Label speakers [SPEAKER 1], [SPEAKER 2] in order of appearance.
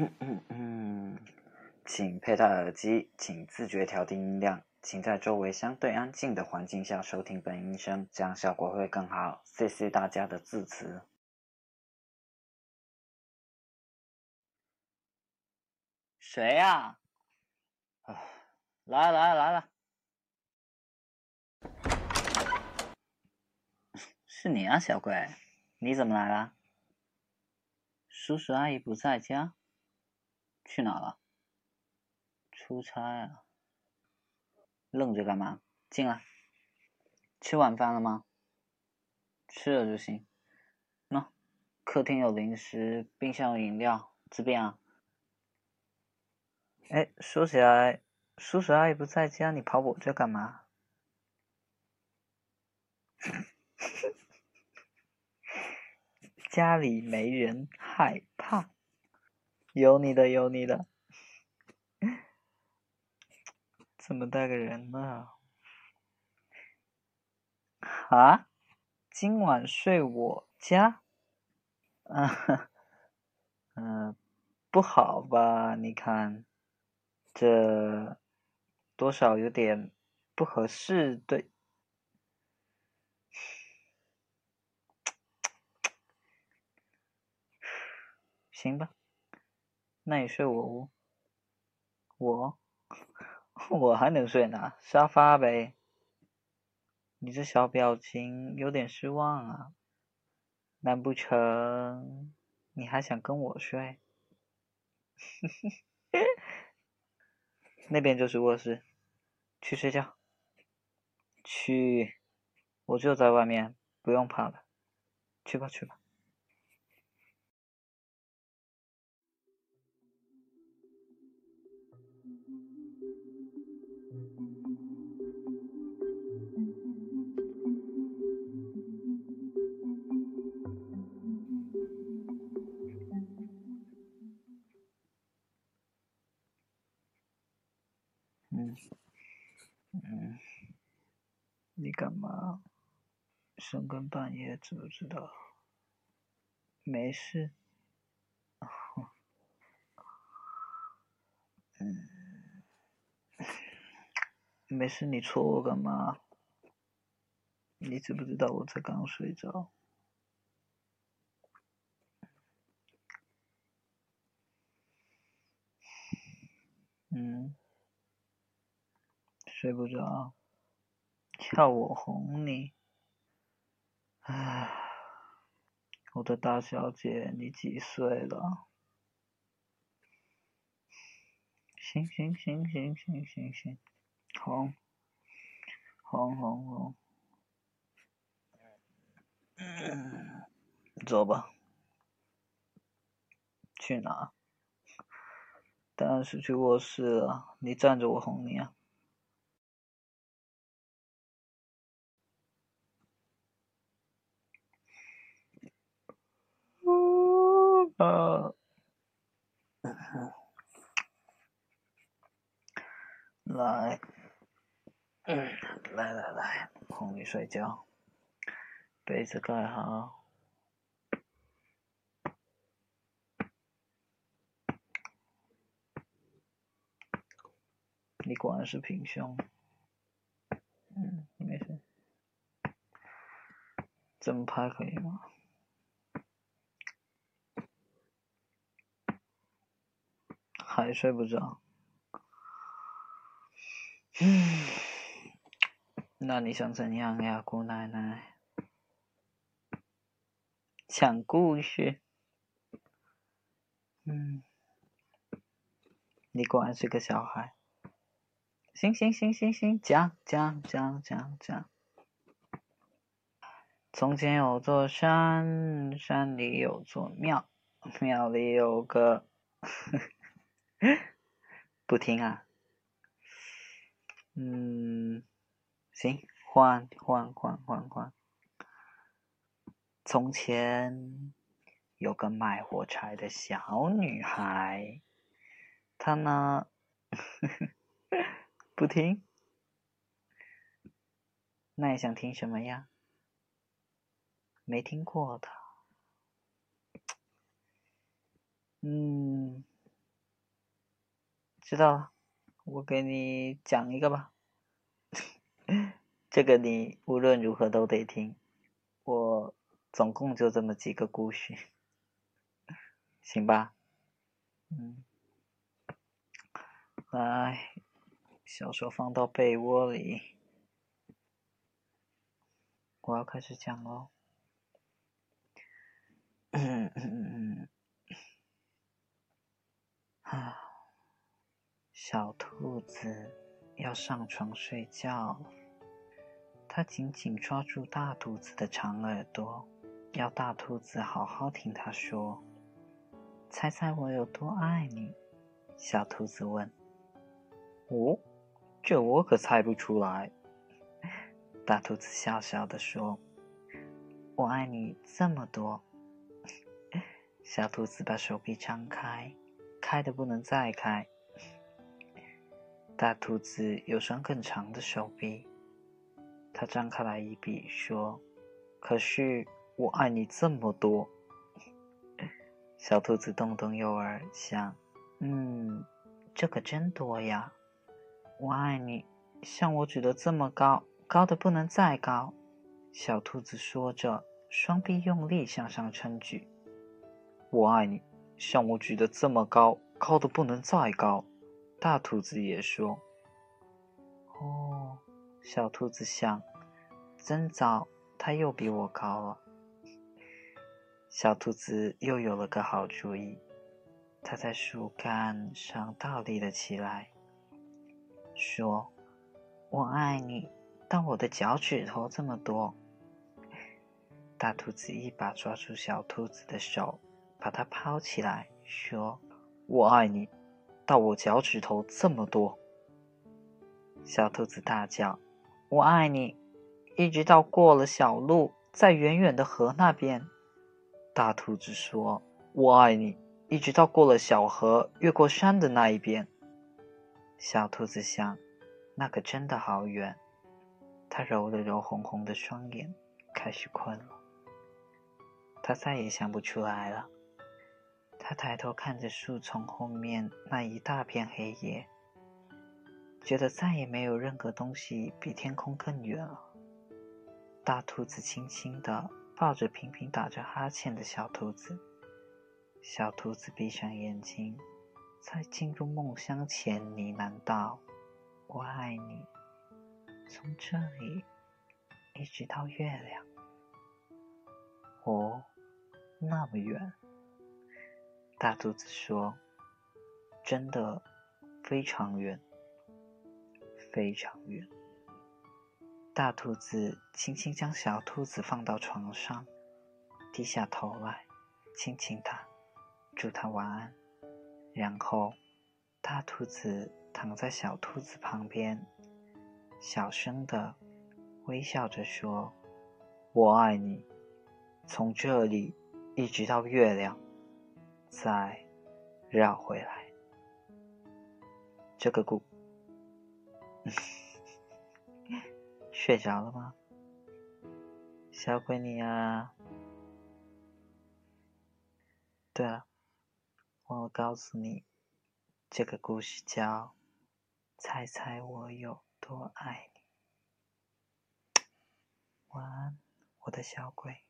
[SPEAKER 1] 嗯嗯嗯，请佩戴耳机，请自觉调低音量，请在周围相对安静的环境下收听本音声，这样效果会更好。谢谢大家的支持。谁呀？啊，来了来了来了，是你啊，小鬼，你怎么来了？叔叔阿姨不在家，去哪了？出差啊？愣着干嘛？进来。吃晚饭了吗？吃了就行。喏，客厅有零食，冰箱有饮料，这边啊。哎，说起来，叔叔阿姨不在家，你跑我这干嘛？家里没人，害怕。有你的，有你的。怎么带个人呢？啊？今晚睡我家？啊？嗯，不好吧？你看，这多少有点不合适，对。行吧，那你睡我屋。我，我还能睡哪？沙发呗。你这小表情有点失望啊？难不成你还想跟我睡？那边就是卧室，去睡觉。去，我就在外面，不用怕了。去吧，去吧。嗯，嗯，你干嘛？深更半夜知不知道？没事。嗯，没事，你戳我干嘛？你知不知道我才刚睡着？嗯。睡不着，叫我哄你。唉，我的大小姐，你几岁了？行行行行行行行，哄，哄哄哄。嗯，走吧。去哪？当然是去卧室了。你站着，我哄你啊。呃，来，来来来，哄你睡觉，被子盖好。你果然是平胸，嗯，没事，这么拍可以吗？还睡不着，嗯，那你想怎样呀，姑奶奶？讲故事，嗯，你果然是个小孩。行行行行行，讲讲讲讲讲。从前有座山，山里有座庙，庙里有个。不听啊？嗯，行，换换换换换。从前有个卖火柴的小女孩，她呢，不听。那你想听什么呀？没听过的。嗯。知道了，我给你讲一个吧。这个你无论如何都得听。我总共就这么几个故事，行吧？嗯，来，小手放到被窝里，我要开始讲喽。嗯嗯嗯啊，小兔子要上床睡觉。它紧紧抓住大兔子的长耳朵，要大兔子好好听他说。猜猜我有多爱你？小兔子问。哦，这我可猜不出来。大兔子笑笑的说：“我爱你这么多。”小兔子把手臂张开，开的不能再开。大兔子有双更长的手臂。他张开来一笔说：“可是我爱你这么多。”小兔子动动右耳想：“嗯，这可真多呀！我爱你，像我举得这么高，高的不能再高。”小兔子说着，双臂用力向上撑举。“我爱你，像我举得这么高，高的不能再高。”大兔子也说。哦。小兔子想：“真糟，它又比我高了。”小兔子又有了个好主意，它在树干上倒立了起来，说：“我爱你，到我的脚趾头这么多。”大兔子一把抓住小兔子的手，把它抛起来，说：“我爱你，到我脚趾头这么多。”小兔子大叫。我爱你，一直到过了小路，在远远的河那边。大兔子说：“我爱你，一直到过了小河，越过山的那一边。”小兔子想：“那可真的好远。”它揉了揉红红的双眼，开始困了。它再也想不出来了。它抬头看着树丛后面那一大片黑夜。觉得再也没有任何东西比天空更远了。大兔子轻轻地抱着频频打着哈欠的小兔子，小兔子闭上眼睛，在进入梦乡前呢喃道：“我爱你，从这里一直到月亮。”哦，那么远。大兔子说：“真的非常远。”非常远。大兔子轻轻将小兔子放到床上，低下头来亲亲它，祝它晚安。然后，大兔子躺在小兔子旁边，小声的微笑着说：“我爱你，从这里一直到月亮，再绕回来。”这个故。睡着了吗，小鬼你啊？对了，忘了告诉你，这个故事叫《猜猜我有多爱你》。晚安，我的小鬼。